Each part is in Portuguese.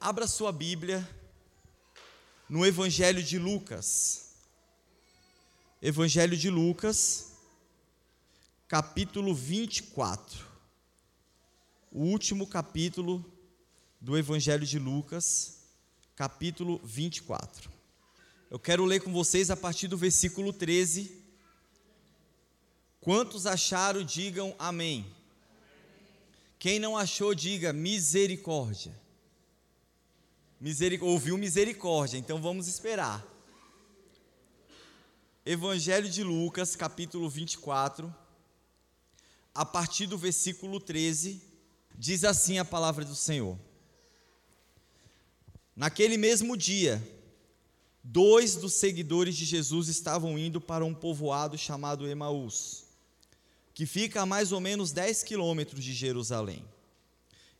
Abra sua Bíblia no Evangelho de Lucas. Evangelho de Lucas, capítulo 24. O último capítulo do Evangelho de Lucas, capítulo 24. Eu quero ler com vocês a partir do versículo 13. Quantos acharam, digam amém. Quem não achou, diga misericórdia. Miseric... Ouviu misericórdia, então vamos esperar. Evangelho de Lucas, capítulo 24, a partir do versículo 13, diz assim a palavra do Senhor. Naquele mesmo dia, dois dos seguidores de Jesus estavam indo para um povoado chamado Emaús, que fica a mais ou menos 10 quilômetros de Jerusalém.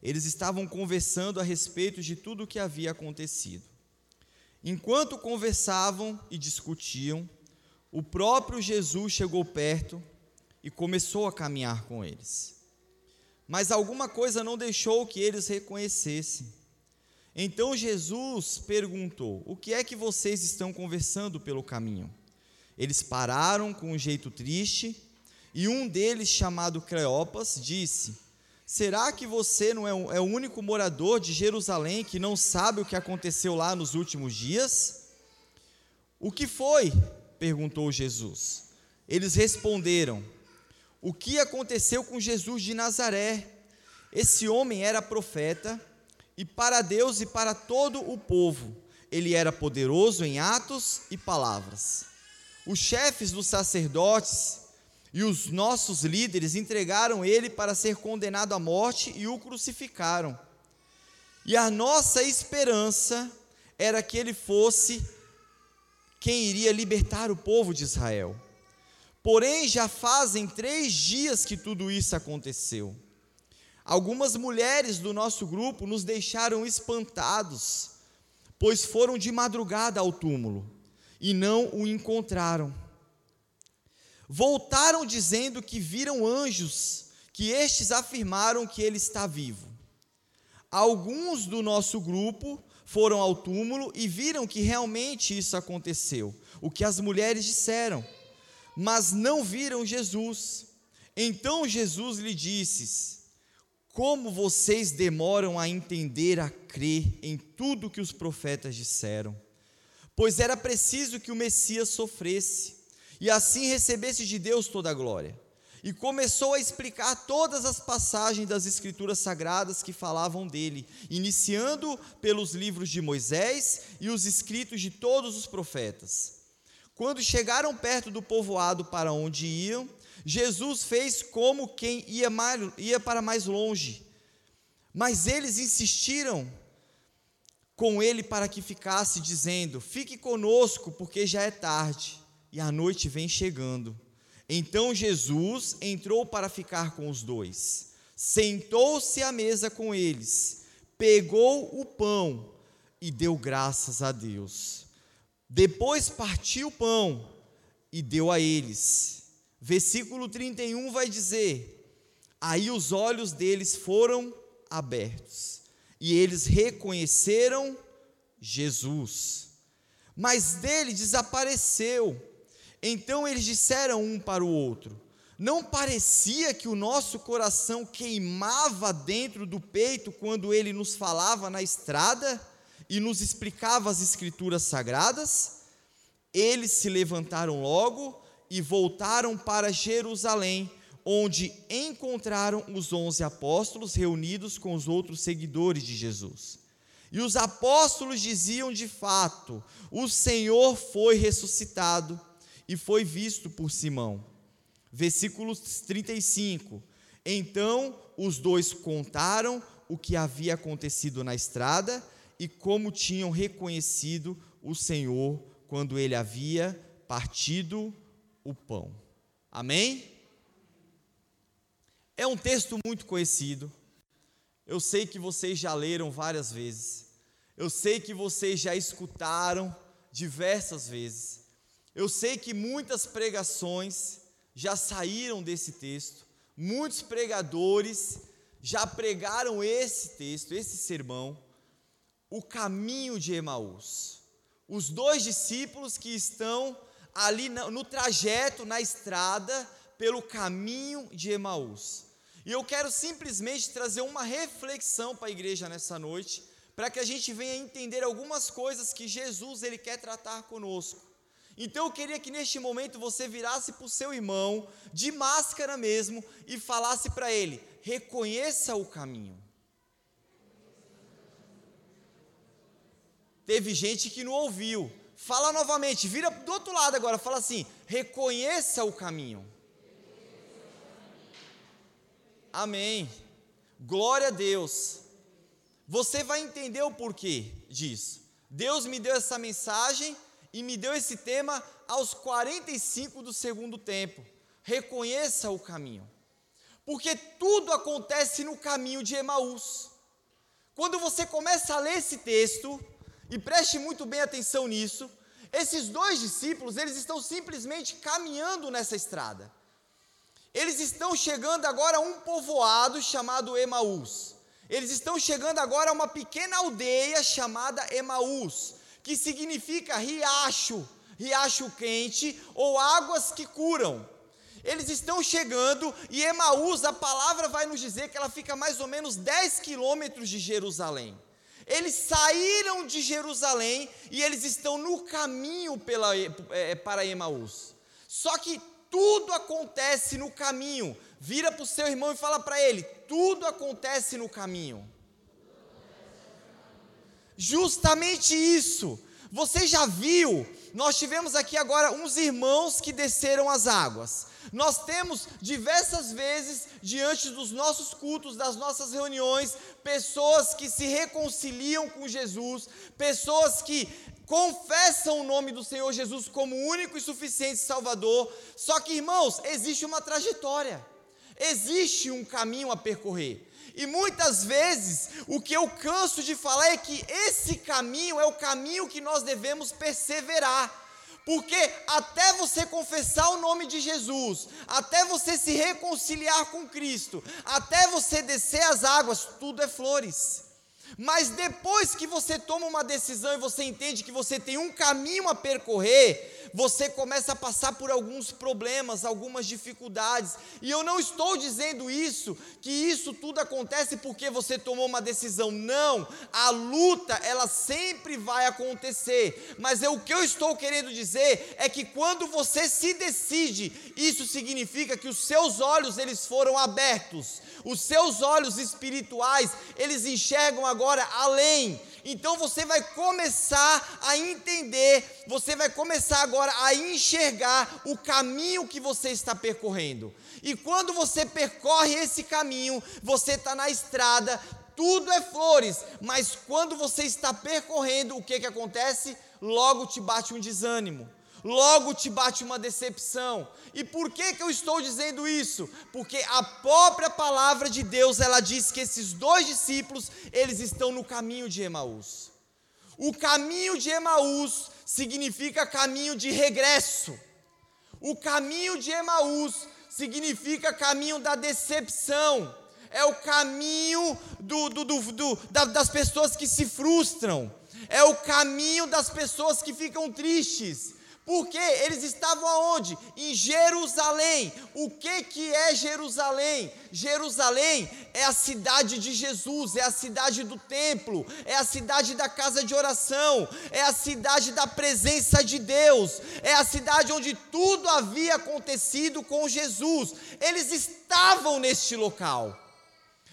Eles estavam conversando a respeito de tudo o que havia acontecido. Enquanto conversavam e discutiam, o próprio Jesus chegou perto e começou a caminhar com eles. Mas alguma coisa não deixou que eles reconhecessem. Então Jesus perguntou: O que é que vocês estão conversando pelo caminho? Eles pararam com um jeito triste, e um deles, chamado Cleopas, disse: Será que você não é, é o único morador de Jerusalém que não sabe o que aconteceu lá nos últimos dias? O que foi? perguntou Jesus. Eles responderam: O que aconteceu com Jesus de Nazaré? Esse homem era profeta e para Deus e para todo o povo. Ele era poderoso em atos e palavras. Os chefes dos sacerdotes e os nossos líderes entregaram ele para ser condenado à morte e o crucificaram. E a nossa esperança era que ele fosse quem iria libertar o povo de Israel. Porém, já fazem três dias que tudo isso aconteceu. Algumas mulheres do nosso grupo nos deixaram espantados, pois foram de madrugada ao túmulo e não o encontraram. Voltaram dizendo que viram anjos, que estes afirmaram que ele está vivo. Alguns do nosso grupo foram ao túmulo e viram que realmente isso aconteceu, o que as mulheres disseram, mas não viram Jesus. Então Jesus lhe disse: Como vocês demoram a entender, a crer em tudo que os profetas disseram? Pois era preciso que o Messias sofresse e assim recebesse de Deus toda a glória. E começou a explicar todas as passagens das Escrituras Sagradas que falavam dele, iniciando pelos livros de Moisés e os escritos de todos os profetas. Quando chegaram perto do povoado para onde iam, Jesus fez como quem ia, mais, ia para mais longe. Mas eles insistiram com ele para que ficasse, dizendo: Fique conosco, porque já é tarde e a noite vem chegando. Então Jesus entrou para ficar com os dois, sentou-se à mesa com eles, pegou o pão e deu graças a Deus. Depois partiu o pão e deu a eles. Versículo 31 vai dizer: Aí os olhos deles foram abertos e eles reconheceram Jesus. Mas dele desapareceu então eles disseram um para o outro: Não parecia que o nosso coração queimava dentro do peito quando ele nos falava na estrada e nos explicava as Escrituras sagradas? Eles se levantaram logo e voltaram para Jerusalém, onde encontraram os onze apóstolos reunidos com os outros seguidores de Jesus. E os apóstolos diziam de fato: O Senhor foi ressuscitado e foi visto por Simão. Versículo 35. Então os dois contaram o que havia acontecido na estrada e como tinham reconhecido o Senhor quando ele havia partido o pão. Amém? É um texto muito conhecido. Eu sei que vocês já leram várias vezes. Eu sei que vocês já escutaram diversas vezes. Eu sei que muitas pregações já saíram desse texto, muitos pregadores já pregaram esse texto, esse sermão, o caminho de Emaús. Os dois discípulos que estão ali no trajeto, na estrada, pelo caminho de Emaús. E eu quero simplesmente trazer uma reflexão para a igreja nessa noite, para que a gente venha entender algumas coisas que Jesus ele quer tratar conosco. Então eu queria que neste momento você virasse para o seu irmão, de máscara mesmo, e falasse para ele: reconheça o caminho. Teve gente que não ouviu. Fala novamente, vira do outro lado agora, fala assim: reconheça o caminho. Amém. Glória a Deus. Você vai entender o porquê disso. Deus me deu essa mensagem e me deu esse tema aos 45 do segundo tempo. Reconheça o caminho. Porque tudo acontece no caminho de Emaús. Quando você começa a ler esse texto, e preste muito bem atenção nisso. Esses dois discípulos, eles estão simplesmente caminhando nessa estrada. Eles estão chegando agora a um povoado chamado Emaús. Eles estão chegando agora a uma pequena aldeia chamada Emaús, que significa riacho, riacho quente ou águas que curam. Eles estão chegando e Emaús, a palavra vai nos dizer que ela fica mais ou menos 10 quilômetros de Jerusalém. Eles saíram de Jerusalém e eles estão no caminho pela, é, para Emaús. Só que tudo acontece no caminho. Vira para o seu irmão e fala para ele: tudo acontece no caminho. Justamente isso. Você já viu? Nós tivemos aqui agora uns irmãos que desceram as águas. Nós temos diversas vezes, diante dos nossos cultos, das nossas reuniões, pessoas que se reconciliam com Jesus, pessoas que confessam o nome do Senhor Jesus como único e suficiente Salvador. Só que, irmãos, existe uma trajetória, existe um caminho a percorrer. E muitas vezes o que eu canso de falar é que esse caminho é o caminho que nós devemos perseverar. Porque até você confessar o nome de Jesus, até você se reconciliar com Cristo, até você descer as águas, tudo é flores. Mas depois que você toma uma decisão e você entende que você tem um caminho a percorrer, você começa a passar por alguns problemas, algumas dificuldades. E eu não estou dizendo isso, que isso tudo acontece porque você tomou uma decisão. Não, a luta, ela sempre vai acontecer. Mas é o que eu estou querendo dizer é que quando você se decide, isso significa que os seus olhos eles foram abertos. Os seus olhos espirituais, eles enxergam agora além então você vai começar a entender, você vai começar agora a enxergar o caminho que você está percorrendo. E quando você percorre esse caminho, você está na estrada, tudo é flores, mas quando você está percorrendo, o que, que acontece? Logo te bate um desânimo logo te bate uma decepção. E por que, que eu estou dizendo isso? Porque a própria palavra de Deus, ela diz que esses dois discípulos, eles estão no caminho de Emaús. O caminho de Emaús significa caminho de regresso. O caminho de Emaús significa caminho da decepção. É o caminho do, do, do, do das pessoas que se frustram. É o caminho das pessoas que ficam tristes porque eles estavam aonde? Em Jerusalém. O que que é Jerusalém? Jerusalém é a cidade de Jesus, é a cidade do templo, é a cidade da casa de oração, é a cidade da presença de Deus, é a cidade onde tudo havia acontecido com Jesus. Eles estavam neste local.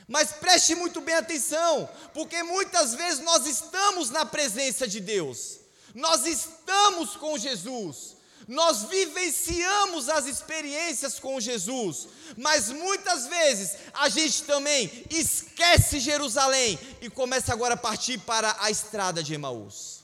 Mas preste muito bem atenção, porque muitas vezes nós estamos na presença de Deus nós estamos com Jesus, nós vivenciamos as experiências com Jesus, mas muitas vezes a gente também esquece Jerusalém e começa agora a partir para a estrada de Emaús.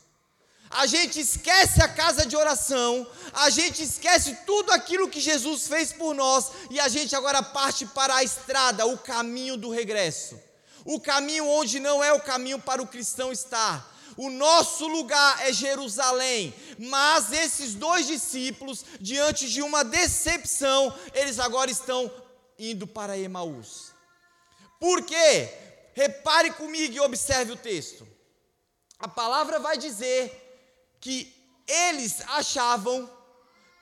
A gente esquece a casa de oração, a gente esquece tudo aquilo que Jesus fez por nós e a gente agora parte para a estrada, o caminho do regresso. O caminho onde não é o caminho para o cristão estar, o nosso lugar é Jerusalém. Mas esses dois discípulos, diante de uma decepção, eles agora estão indo para Emaús. Por quê? Repare comigo e observe o texto. a palavra vai dizer que eles achavam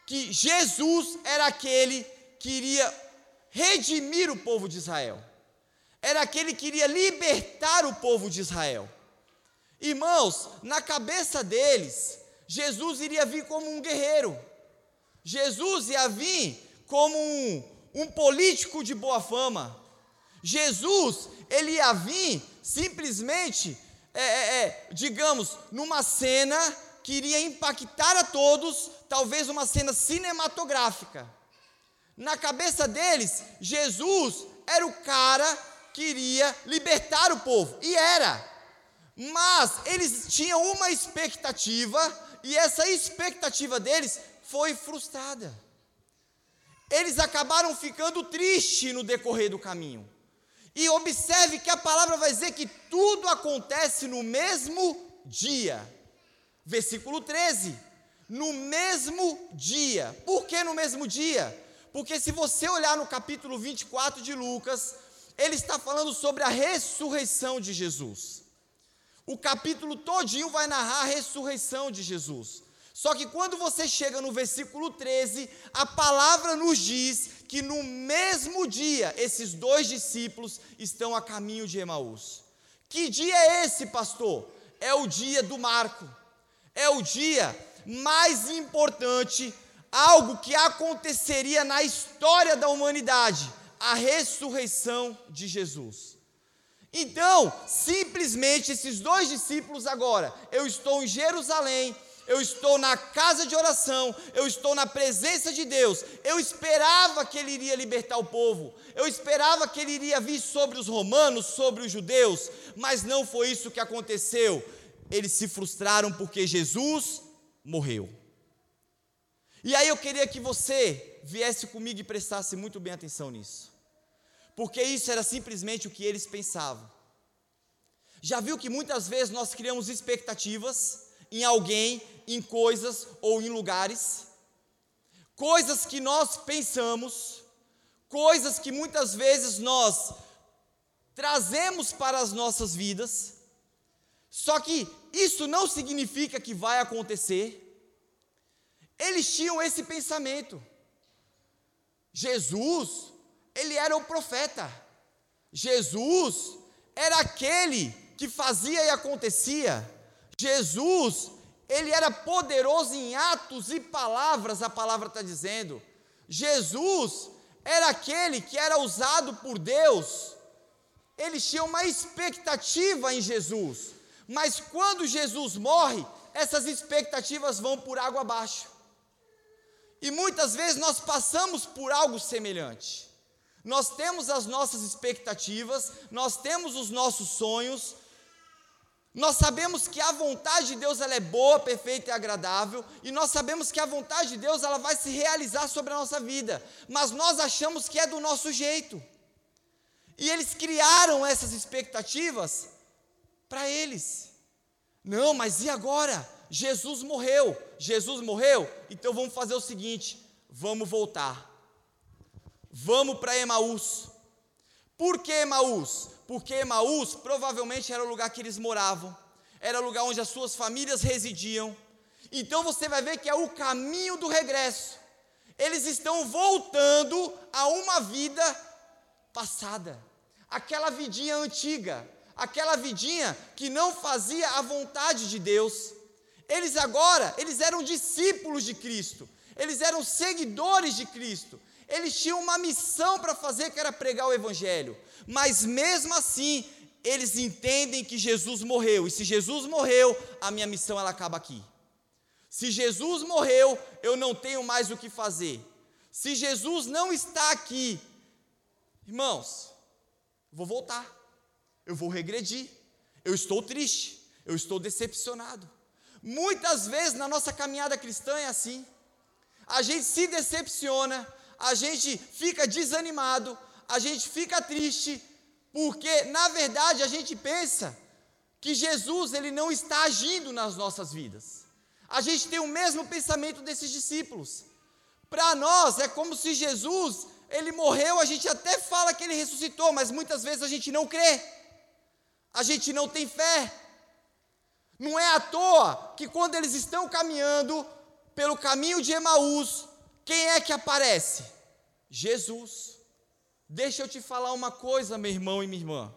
que Jesus era aquele que iria redimir o povo de Israel, era aquele que iria libertar o povo de Israel. Irmãos, na cabeça deles, Jesus iria vir como um guerreiro, Jesus ia vir como um, um político de boa fama, Jesus, ele ia vir simplesmente, é, é, é, digamos, numa cena que iria impactar a todos, talvez uma cena cinematográfica. Na cabeça deles, Jesus era o cara que iria libertar o povo, e era. Mas eles tinham uma expectativa, e essa expectativa deles foi frustrada. Eles acabaram ficando tristes no decorrer do caminho. E observe que a palavra vai dizer que tudo acontece no mesmo dia. Versículo 13. No mesmo dia. Por que no mesmo dia? Porque se você olhar no capítulo 24 de Lucas, ele está falando sobre a ressurreição de Jesus. O capítulo todinho vai narrar a ressurreição de Jesus. Só que quando você chega no versículo 13, a palavra nos diz que no mesmo dia esses dois discípulos estão a caminho de Emaús. Que dia é esse, pastor? É o dia do marco. É o dia mais importante, algo que aconteceria na história da humanidade, a ressurreição de Jesus. Então, simplesmente esses dois discípulos agora, eu estou em Jerusalém, eu estou na casa de oração, eu estou na presença de Deus. Eu esperava que Ele iria libertar o povo, eu esperava que Ele iria vir sobre os romanos, sobre os judeus, mas não foi isso que aconteceu. Eles se frustraram porque Jesus morreu. E aí eu queria que você viesse comigo e prestasse muito bem atenção nisso, porque isso era simplesmente o que eles pensavam. Já viu que muitas vezes nós criamos expectativas em alguém, em coisas ou em lugares, coisas que nós pensamos, coisas que muitas vezes nós trazemos para as nossas vidas, só que isso não significa que vai acontecer. Eles tinham esse pensamento. Jesus, ele era o profeta. Jesus era aquele que fazia e acontecia. Jesus, ele era poderoso em atos e palavras, a palavra está dizendo. Jesus era aquele que era usado por Deus. Eles tinham uma expectativa em Jesus, mas quando Jesus morre, essas expectativas vão por água abaixo. E muitas vezes nós passamos por algo semelhante. Nós temos as nossas expectativas, nós temos os nossos sonhos, nós sabemos que a vontade de Deus ela é boa, perfeita e agradável, e nós sabemos que a vontade de Deus ela vai se realizar sobre a nossa vida, mas nós achamos que é do nosso jeito. E eles criaram essas expectativas para eles. Não, mas e agora? Jesus morreu. Jesus morreu? Então vamos fazer o seguinte: vamos voltar. Vamos para Emaús. Por que Emaús? porque Emaús provavelmente era o lugar que eles moravam, era o lugar onde as suas famílias residiam. Então você vai ver que é o caminho do regresso. Eles estão voltando a uma vida passada, aquela vidinha antiga, aquela vidinha que não fazia a vontade de Deus. Eles agora, eles eram discípulos de Cristo, eles eram seguidores de Cristo, eles tinham uma missão para fazer que era pregar o Evangelho mas mesmo assim, eles entendem que Jesus morreu, e se Jesus morreu, a minha missão ela acaba aqui. Se Jesus morreu, eu não tenho mais o que fazer. Se Jesus não está aqui, irmãos, vou voltar, eu vou regredir, eu estou triste, eu estou decepcionado. Muitas vezes na nossa caminhada cristã é assim. A gente se decepciona, a gente fica desanimado, a gente fica triste, porque na verdade a gente pensa que Jesus ele não está agindo nas nossas vidas. A gente tem o mesmo pensamento desses discípulos. Para nós é como se Jesus, ele morreu, a gente até fala que ele ressuscitou, mas muitas vezes a gente não crê. A gente não tem fé. Não é à toa que quando eles estão caminhando pelo caminho de Emaús, quem é que aparece? Jesus. Deixa eu te falar uma coisa, meu irmão e minha irmã.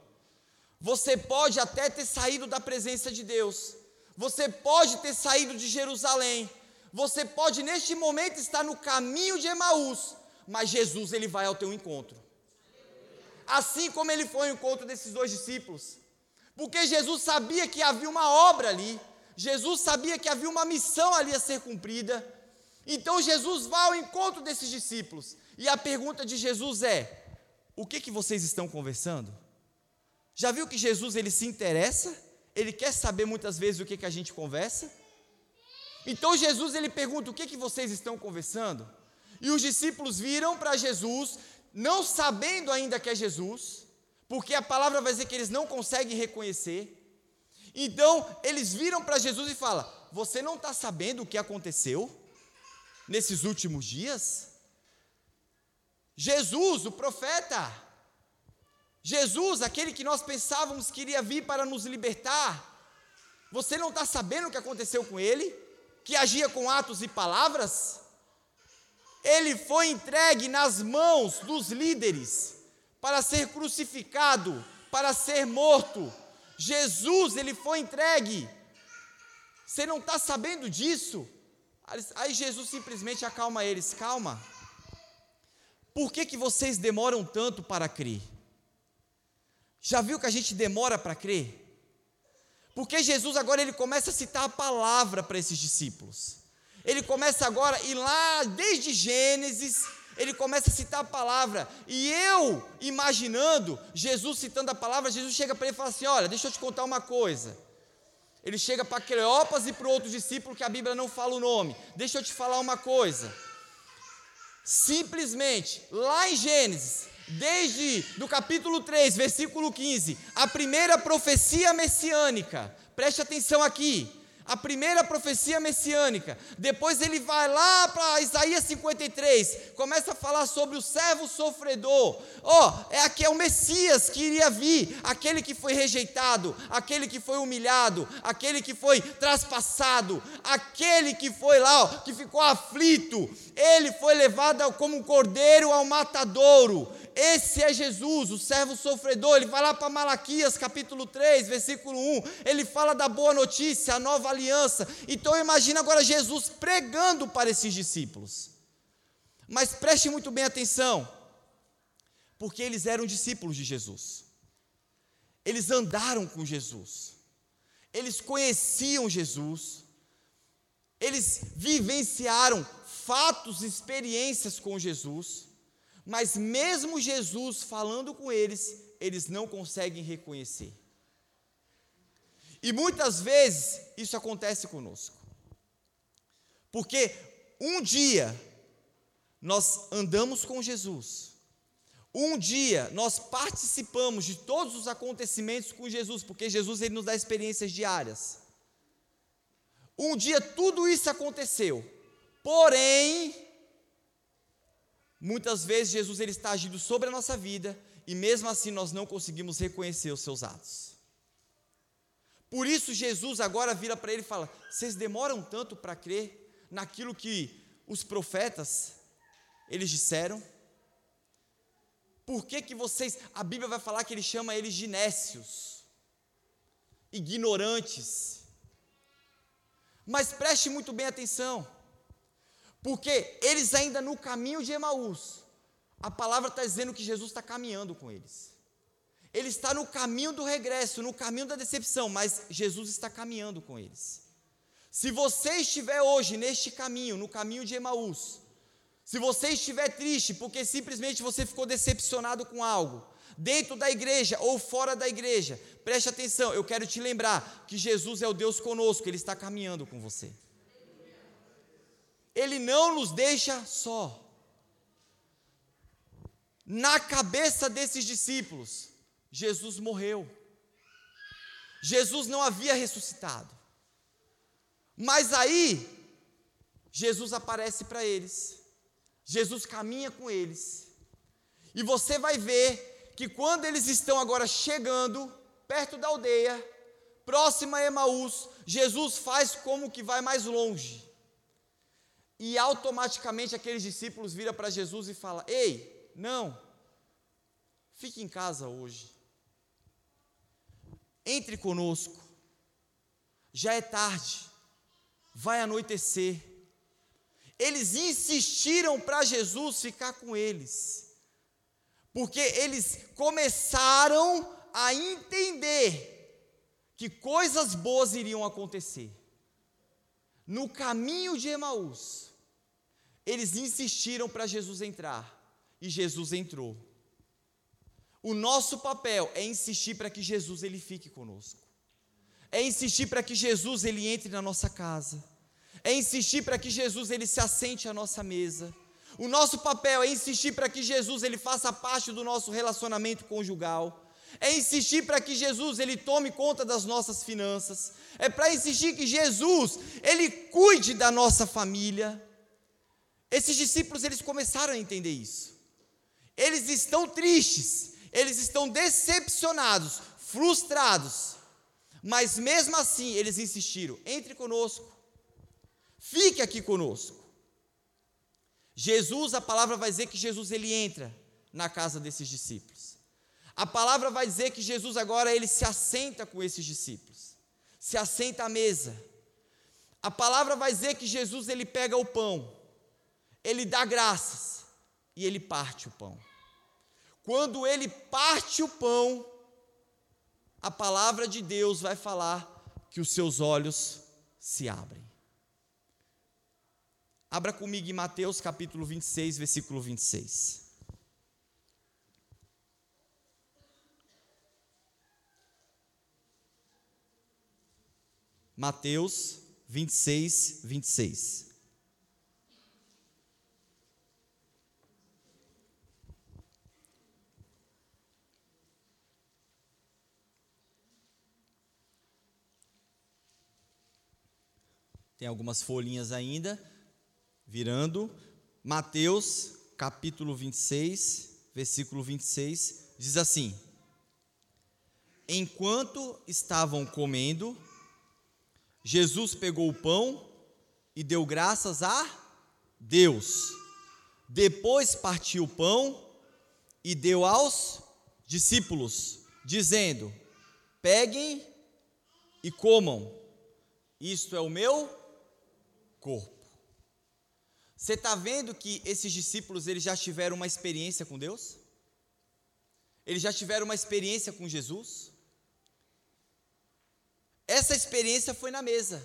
Você pode até ter saído da presença de Deus, você pode ter saído de Jerusalém, você pode neste momento estar no caminho de Emaús, mas Jesus ele vai ao teu encontro. Assim como ele foi ao encontro desses dois discípulos. Porque Jesus sabia que havia uma obra ali, Jesus sabia que havia uma missão ali a ser cumprida. Então Jesus vai ao encontro desses discípulos. E a pergunta de Jesus é: o que que vocês estão conversando? Já viu que Jesus ele se interessa? Ele quer saber muitas vezes o que que a gente conversa? Então Jesus ele pergunta: "O que que vocês estão conversando?" E os discípulos viram para Jesus, não sabendo ainda que é Jesus, porque a palavra vai dizer que eles não conseguem reconhecer. Então, eles viram para Jesus e falam: Você não está sabendo o que aconteceu nesses últimos dias? Jesus, o profeta, Jesus, aquele que nós pensávamos que iria vir para nos libertar, você não está sabendo o que aconteceu com ele? Que agia com atos e palavras? Ele foi entregue nas mãos dos líderes para ser crucificado, para ser morto. Jesus, ele foi entregue. Você não está sabendo disso? Aí Jesus simplesmente acalma eles: calma. Por que, que vocês demoram tanto para crer? Já viu que a gente demora para crer? Porque Jesus agora ele começa a citar a palavra para esses discípulos. Ele começa agora, e lá desde Gênesis, ele começa a citar a palavra. E eu, imaginando Jesus citando a palavra, Jesus chega para ele e fala assim: Olha, deixa eu te contar uma coisa. Ele chega para Cleopas e para outro discípulo que a Bíblia não fala o nome. Deixa eu te falar uma coisa. Simplesmente, lá em Gênesis, desde do capítulo 3, versículo 15, a primeira profecia messiânica. Preste atenção aqui a primeira profecia messiânica. Depois ele vai lá para Isaías 53, começa a falar sobre o servo sofredor. Ó, oh, é aqui é o Messias que iria vir, aquele que foi rejeitado, aquele que foi humilhado, aquele que foi traspassado, aquele que foi lá, que ficou aflito. Ele foi levado como um cordeiro ao matadouro. Esse é Jesus, o servo sofredor. Ele vai lá para Malaquias, capítulo 3, versículo 1. Ele fala da boa notícia, a nova aliança. Então imagina agora Jesus pregando para esses discípulos. Mas preste muito bem atenção, porque eles eram discípulos de Jesus. Eles andaram com Jesus. Eles conheciam Jesus. Eles vivenciaram fatos, experiências com Jesus. Mas mesmo Jesus falando com eles, eles não conseguem reconhecer. E muitas vezes isso acontece conosco. Porque um dia nós andamos com Jesus. Um dia nós participamos de todos os acontecimentos com Jesus, porque Jesus ele nos dá experiências diárias. Um dia tudo isso aconteceu. Porém, muitas vezes Jesus ele está agindo sobre a nossa vida e mesmo assim nós não conseguimos reconhecer os seus atos. Por isso Jesus agora vira para ele e fala: "Vocês demoram tanto para crer naquilo que os profetas eles disseram? Por que que vocês, a Bíblia vai falar que ele chama eles de nécios, ignorantes. Mas preste muito bem atenção, porque eles ainda no caminho de Emaús, a palavra está dizendo que Jesus está caminhando com eles. Ele está no caminho do regresso, no caminho da decepção, mas Jesus está caminhando com eles. Se você estiver hoje neste caminho, no caminho de Emaús, se você estiver triste porque simplesmente você ficou decepcionado com algo, dentro da igreja ou fora da igreja, preste atenção, eu quero te lembrar que Jesus é o Deus conosco, Ele está caminhando com você. Ele não nos deixa só. Na cabeça desses discípulos, Jesus morreu. Jesus não havia ressuscitado. Mas aí, Jesus aparece para eles. Jesus caminha com eles. E você vai ver que quando eles estão agora chegando perto da aldeia, próxima a Emaús, Jesus faz como que vai mais longe. E automaticamente aqueles discípulos viram para Jesus e falam: Ei, não, fique em casa hoje. Entre conosco. Já é tarde. Vai anoitecer. Eles insistiram para Jesus ficar com eles. Porque eles começaram a entender que coisas boas iriam acontecer. No caminho de Emaús, eles insistiram para Jesus entrar e Jesus entrou. O nosso papel é insistir para que Jesus ele fique conosco. É insistir para que Jesus ele entre na nossa casa. É insistir para que Jesus ele se assente à nossa mesa. O nosso papel é insistir para que Jesus ele faça parte do nosso relacionamento conjugal. É insistir para que Jesus ele tome conta das nossas finanças. É para insistir que Jesus ele cuide da nossa família. Esses discípulos eles começaram a entender isso. Eles estão tristes, eles estão decepcionados, frustrados. Mas mesmo assim, eles insistiram: entre conosco, fique aqui conosco. Jesus, a palavra vai dizer que Jesus ele entra na casa desses discípulos. A palavra vai dizer que Jesus agora ele se assenta com esses discípulos. Se assenta à mesa. A palavra vai dizer que Jesus ele pega o pão ele dá graças e ele parte o pão. Quando ele parte o pão, a palavra de Deus vai falar que os seus olhos se abrem. Abra comigo em Mateus capítulo 26, versículo 26. Mateus 26, 26. Tem algumas folhinhas ainda, virando. Mateus, capítulo 26, versículo 26, diz assim: Enquanto estavam comendo, Jesus pegou o pão e deu graças a Deus. Depois partiu o pão e deu aos discípulos, dizendo: Peguem e comam, isto é o meu corpo. Você está vendo que esses discípulos eles já tiveram uma experiência com Deus? Eles já tiveram uma experiência com Jesus? Essa experiência foi na mesa.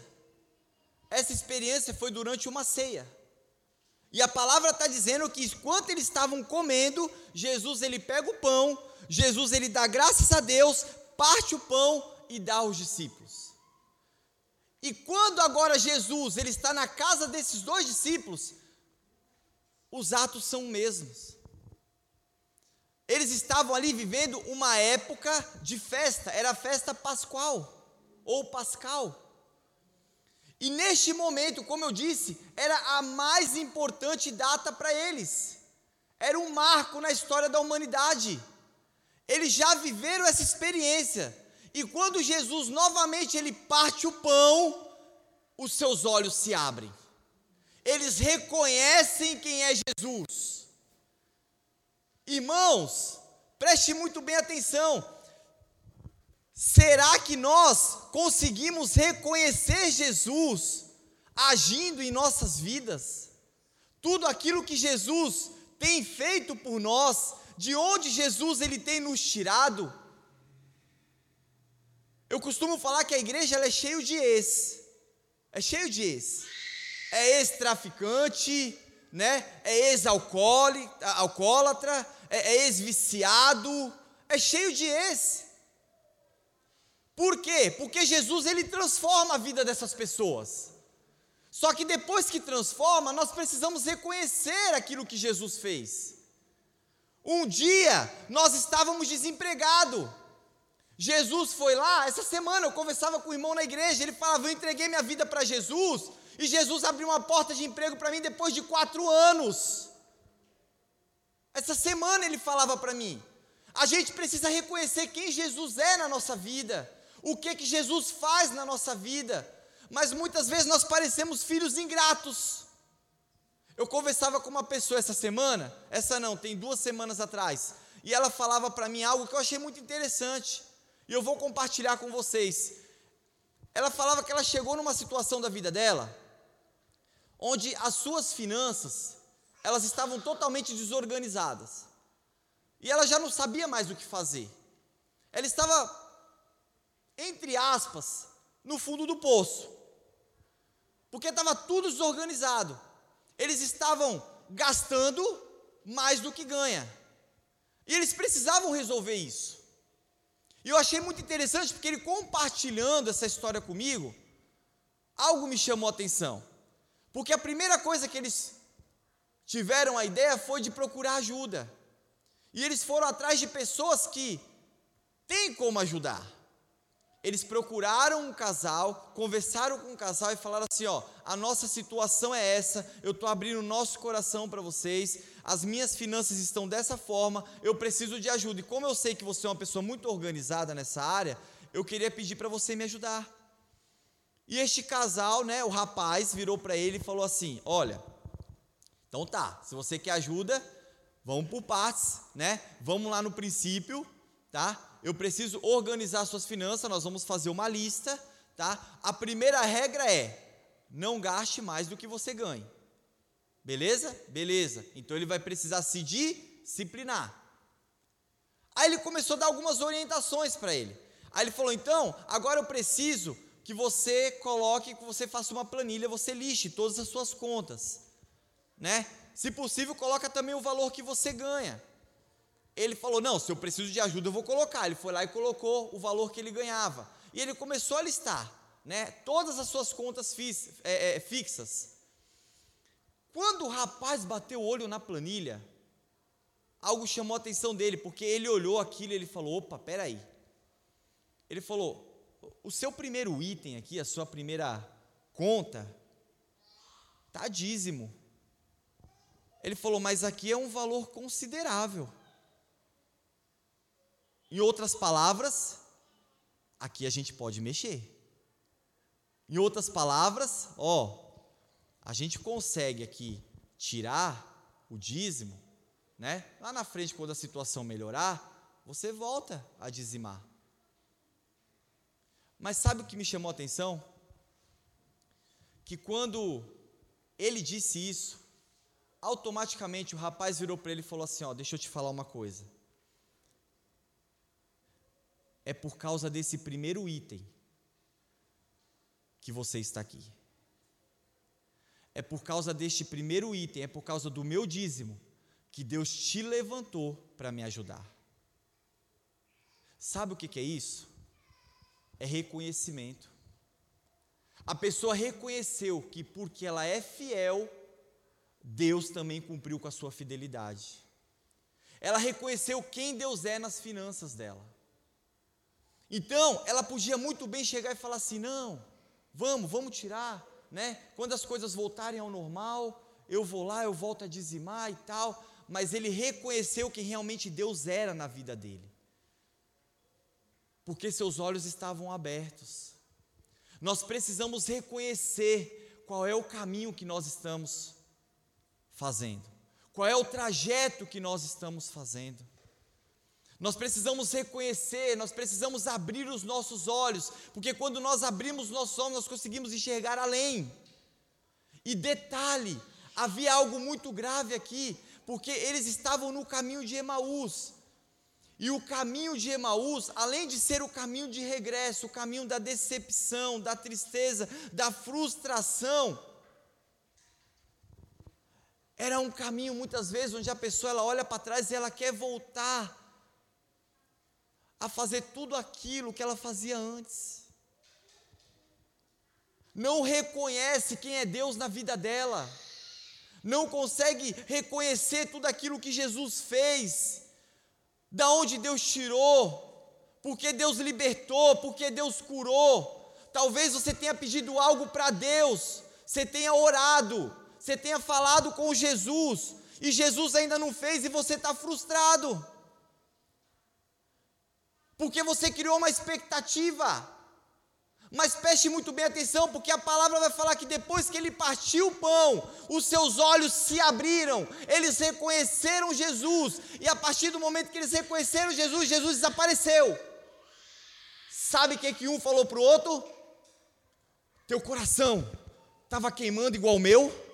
Essa experiência foi durante uma ceia. E a palavra está dizendo que enquanto eles estavam comendo, Jesus ele pega o pão, Jesus ele dá graças a Deus, parte o pão e dá aos discípulos. E quando agora Jesus ele está na casa desses dois discípulos, os atos são os mesmos. Eles estavam ali vivendo uma época de festa, era a festa pascual ou pascal. E neste momento, como eu disse, era a mais importante data para eles. Era um marco na história da humanidade. Eles já viveram essa experiência e quando Jesus novamente ele parte o pão, os seus olhos se abrem. Eles reconhecem quem é Jesus. Irmãos, preste muito bem atenção. Será que nós conseguimos reconhecer Jesus agindo em nossas vidas? Tudo aquilo que Jesus tem feito por nós, de onde Jesus ele tem nos tirado? Eu costumo falar que a igreja é cheia de ex. É cheio de ex. É ex-traficante, né? É ex-alcoólatra, é, é ex-viciado, é cheio de ex. Por quê? Porque Jesus ele transforma a vida dessas pessoas. Só que depois que transforma, nós precisamos reconhecer aquilo que Jesus fez. Um dia nós estávamos desempregados. Jesus foi lá, essa semana eu conversava com o irmão na igreja, ele falava: Eu entreguei minha vida para Jesus, e Jesus abriu uma porta de emprego para mim depois de quatro anos. Essa semana ele falava para mim: A gente precisa reconhecer quem Jesus é na nossa vida, o que que Jesus faz na nossa vida, mas muitas vezes nós parecemos filhos ingratos. Eu conversava com uma pessoa essa semana, essa não, tem duas semanas atrás, e ela falava para mim algo que eu achei muito interessante, e eu vou compartilhar com vocês. Ela falava que ela chegou numa situação da vida dela, onde as suas finanças, elas estavam totalmente desorganizadas. E ela já não sabia mais o que fazer. Ela estava, entre aspas, no fundo do poço. Porque estava tudo desorganizado. Eles estavam gastando mais do que ganha. E eles precisavam resolver isso. E eu achei muito interessante porque ele compartilhando essa história comigo, algo me chamou a atenção. Porque a primeira coisa que eles tiveram a ideia foi de procurar ajuda. E eles foram atrás de pessoas que têm como ajudar. Eles procuraram um casal, conversaram com um casal e falaram assim: ó, a nossa situação é essa, eu estou abrindo o nosso coração para vocês, as minhas finanças estão dessa forma, eu preciso de ajuda. E como eu sei que você é uma pessoa muito organizada nessa área, eu queria pedir para você me ajudar. E este casal, né, o rapaz, virou para ele e falou assim: olha, então tá, se você quer ajuda, vamos por partes, né? Vamos lá no princípio, tá? Eu preciso organizar suas finanças, nós vamos fazer uma lista, tá? A primeira regra é: não gaste mais do que você ganha. Beleza? Beleza. Então ele vai precisar se disciplinar. Aí ele começou a dar algumas orientações para ele. Aí ele falou: "Então, agora eu preciso que você coloque, que você faça uma planilha, você lixe todas as suas contas né? Se possível, coloca também o valor que você ganha. Ele falou: Não, se eu preciso de ajuda, eu vou colocar. Ele foi lá e colocou o valor que ele ganhava. E ele começou a listar né, todas as suas contas é, é, fixas. Quando o rapaz bateu o olho na planilha, algo chamou a atenção dele, porque ele olhou aquilo e ele falou: opa, peraí. Ele falou: o seu primeiro item aqui, a sua primeira conta, está dízimo. Ele falou, mas aqui é um valor considerável. Em outras palavras, aqui a gente pode mexer. Em outras palavras, ó, a gente consegue aqui tirar o dízimo, né? Lá na frente, quando a situação melhorar, você volta a dizimar. Mas sabe o que me chamou a atenção? Que quando ele disse isso, automaticamente o rapaz virou para ele e falou assim: Ó, deixa eu te falar uma coisa. É por causa desse primeiro item que você está aqui. É por causa deste primeiro item, é por causa do meu dízimo, que Deus te levantou para me ajudar. Sabe o que é isso? É reconhecimento. A pessoa reconheceu que porque ela é fiel, Deus também cumpriu com a sua fidelidade. Ela reconheceu quem Deus é nas finanças dela. Então, ela podia muito bem chegar e falar assim: não, vamos, vamos tirar, né? Quando as coisas voltarem ao normal, eu vou lá, eu volto a dizimar e tal. Mas ele reconheceu quem realmente Deus era na vida dele, porque seus olhos estavam abertos. Nós precisamos reconhecer qual é o caminho que nós estamos fazendo? Qual é o trajeto que nós estamos fazendo? Nós precisamos reconhecer, nós precisamos abrir os nossos olhos, porque quando nós abrimos os nossos olhos, nós conseguimos enxergar além. E detalhe, havia algo muito grave aqui, porque eles estavam no caminho de Emaús. E o caminho de Emaús, além de ser o caminho de regresso, o caminho da decepção, da tristeza, da frustração, era um caminho muitas vezes onde a pessoa ela olha para trás e ela quer voltar a fazer tudo aquilo que ela fazia antes. Não reconhece quem é Deus na vida dela. Não consegue reconhecer tudo aquilo que Jesus fez. Da onde Deus tirou, porque Deus libertou, porque Deus curou. Talvez você tenha pedido algo para Deus, você tenha orado, você tenha falado com Jesus e Jesus ainda não fez e você está frustrado. Porque você criou uma expectativa. Mas preste muito bem atenção, porque a palavra vai falar que depois que ele partiu o pão, os seus olhos se abriram, eles reconheceram Jesus, e a partir do momento que eles reconheceram Jesus, Jesus desapareceu. Sabe o que, que um falou para o outro? Teu coração estava queimando igual o meu?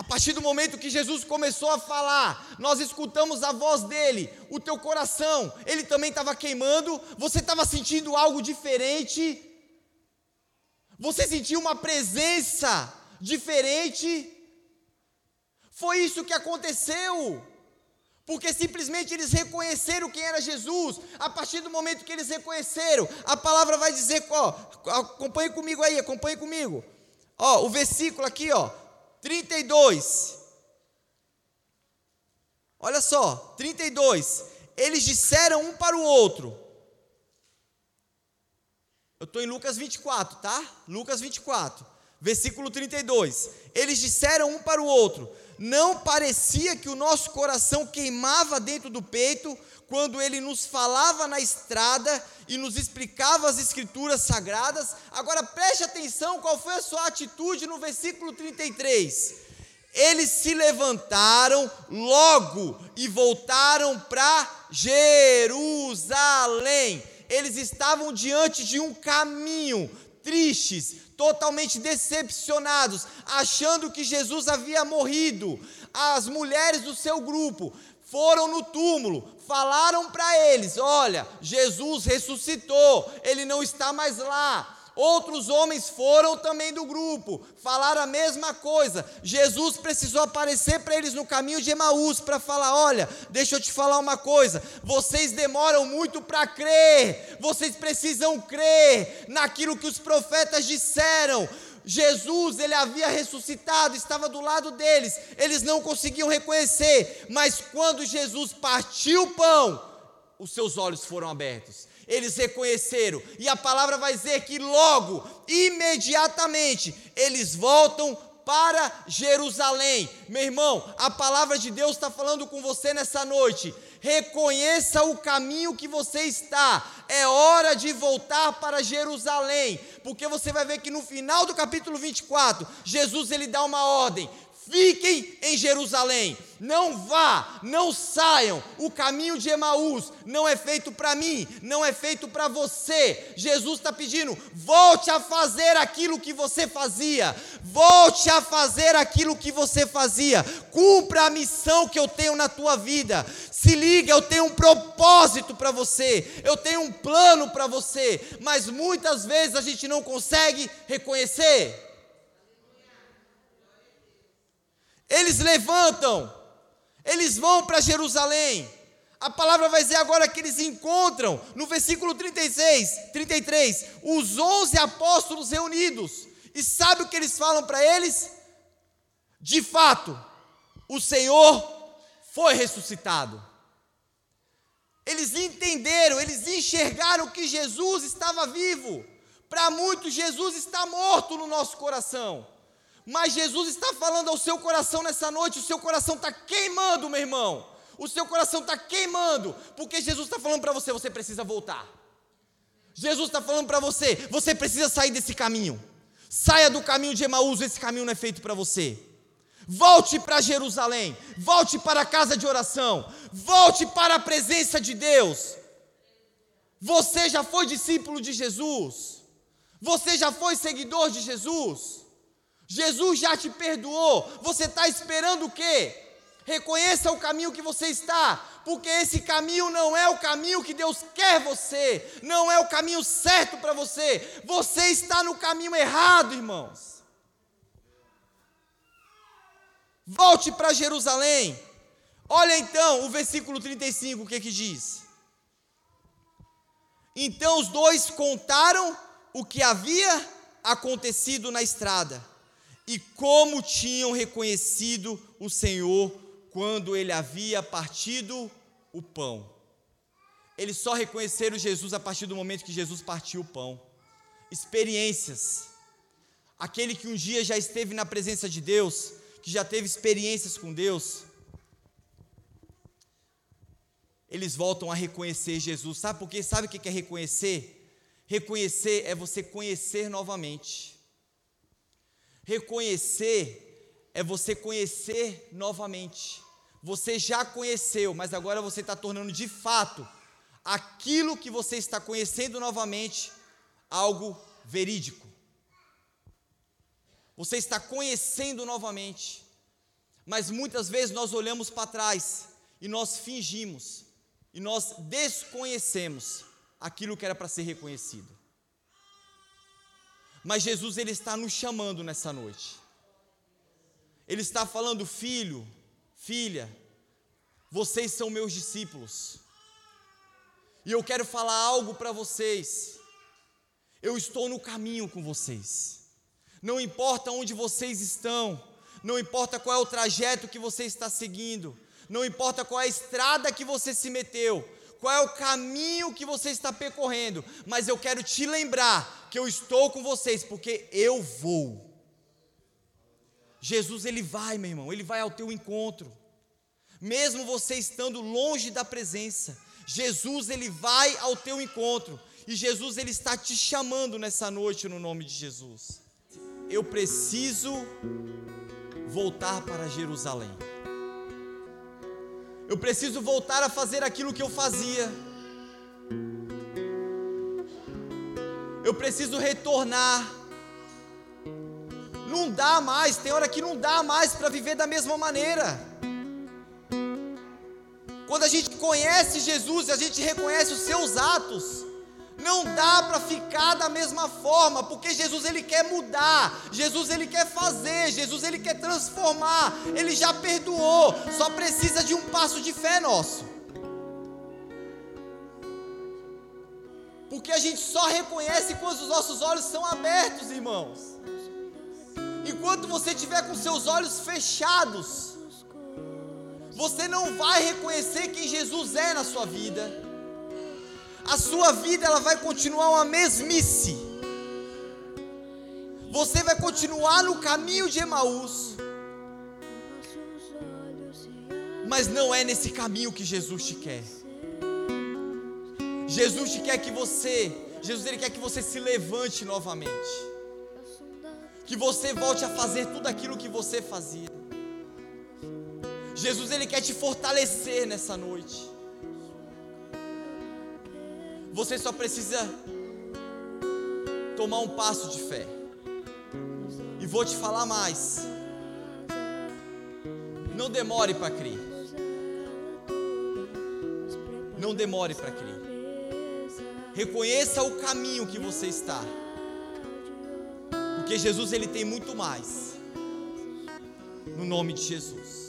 A partir do momento que Jesus começou a falar, nós escutamos a voz dele, o teu coração, ele também estava queimando, você estava sentindo algo diferente, você sentiu uma presença diferente. Foi isso que aconteceu, porque simplesmente eles reconheceram quem era Jesus. A partir do momento que eles reconheceram, a palavra vai dizer, ó, acompanhe comigo aí, acompanhe comigo. Ó, o versículo aqui, ó, 32. Olha só, 32. Eles disseram um para o outro. Eu estou em Lucas 24, tá? Lucas 24, versículo 32. Eles disseram um para o outro: Não parecia que o nosso coração queimava dentro do peito quando ele nos falava na estrada e nos explicava as escrituras sagradas. Agora preste atenção qual foi a sua atitude no versículo 33. Eles se levantaram logo e voltaram para Jerusalém. Eles estavam diante de um caminho, tristes, totalmente decepcionados, achando que Jesus havia morrido. As mulheres do seu grupo foram no túmulo, falaram para eles: Olha, Jesus ressuscitou, ele não está mais lá. Outros homens foram também do grupo, falaram a mesma coisa. Jesus precisou aparecer para eles no caminho de Emaús para falar: Olha, deixa eu te falar uma coisa. Vocês demoram muito para crer, vocês precisam crer naquilo que os profetas disseram. Jesus, ele havia ressuscitado, estava do lado deles, eles não conseguiam reconhecer, mas quando Jesus partiu o pão, os seus olhos foram abertos, eles reconheceram, e a palavra vai dizer que logo, imediatamente, eles voltam para Jerusalém. Meu irmão, a palavra de Deus está falando com você nessa noite reconheça o caminho que você está. É hora de voltar para Jerusalém, porque você vai ver que no final do capítulo 24, Jesus ele dá uma ordem: fiquem em Jerusalém, não vá, não saiam. O caminho de Emaús não é feito para mim, não é feito para você. Jesus está pedindo: volte a fazer aquilo que você fazia, volte a fazer aquilo que você fazia, cumpra a missão que eu tenho na tua vida. Se liga, eu tenho um propósito para você, eu tenho um plano para você, mas muitas vezes a gente não consegue reconhecer. Eles levantam, eles vão para Jerusalém. A palavra vai dizer agora que eles encontram, no versículo 36, 33, os 11 apóstolos reunidos. E sabe o que eles falam para eles? De fato, o Senhor foi ressuscitado. Eles entenderam, eles enxergaram que Jesus estava vivo. Para muitos, Jesus está morto no nosso coração. Mas Jesus está falando ao seu coração nessa noite, o seu coração está queimando, meu irmão. O seu coração está queimando, porque Jesus está falando para você, você precisa voltar. Jesus está falando para você, você precisa sair desse caminho. Saia do caminho de Emaús, esse caminho não é feito para você. Volte para Jerusalém, volte para a casa de oração, volte para a presença de Deus. Você já foi discípulo de Jesus, você já foi seguidor de Jesus. Jesus já te perdoou. Você está esperando o quê? Reconheça o caminho que você está, porque esse caminho não é o caminho que Deus quer você, não é o caminho certo para você. Você está no caminho errado, irmãos. Volte para Jerusalém. Olha então o versículo 35, o que que diz? Então os dois contaram o que havia acontecido na estrada e como tinham reconhecido o Senhor quando ele havia partido o pão. Eles só reconheceram Jesus a partir do momento que Jesus partiu o pão. Experiências. Aquele que um dia já esteve na presença de Deus, que já teve experiências com Deus, eles voltam a reconhecer Jesus. Sabe por quê? Sabe o que é reconhecer? Reconhecer é você conhecer novamente. Reconhecer é você conhecer novamente. Você já conheceu, mas agora você está tornando de fato aquilo que você está conhecendo novamente algo verídico. Você está conhecendo novamente. Mas muitas vezes nós olhamos para trás e nós fingimos e nós desconhecemos aquilo que era para ser reconhecido. Mas Jesus ele está nos chamando nessa noite. Ele está falando, filho, filha, vocês são meus discípulos. E eu quero falar algo para vocês. Eu estou no caminho com vocês. Não importa onde vocês estão, não importa qual é o trajeto que você está seguindo, não importa qual é a estrada que você se meteu, qual é o caminho que você está percorrendo, mas eu quero te lembrar que eu estou com vocês, porque eu vou. Jesus, ele vai, meu irmão, ele vai ao teu encontro, mesmo você estando longe da presença, Jesus, ele vai ao teu encontro, e Jesus, ele está te chamando nessa noite no nome de Jesus. Eu preciso voltar para Jerusalém. Eu preciso voltar a fazer aquilo que eu fazia. Eu preciso retornar. Não dá mais, tem hora que não dá mais para viver da mesma maneira. Quando a gente conhece Jesus e a gente reconhece os seus atos, não dá para ficar da mesma forma, porque Jesus ele quer mudar, Jesus ele quer fazer, Jesus ele quer transformar, ele já perdoou, só precisa de um passo de fé nosso. Porque a gente só reconhece quando os nossos olhos são abertos, irmãos. Enquanto você tiver com seus olhos fechados, você não vai reconhecer quem Jesus é na sua vida a sua vida ela vai continuar uma mesmice. Você vai continuar no caminho de Emaús. Mas não é nesse caminho que Jesus te quer. Jesus te quer que você, Jesus ele quer que você se levante novamente. Que você volte a fazer tudo aquilo que você fazia. Jesus ele quer te fortalecer nessa noite. Você só precisa tomar um passo de fé. E vou te falar mais. Não demore para crer. Não demore para crer. Reconheça o caminho que você está. Porque Jesus ele tem muito mais. No nome de Jesus.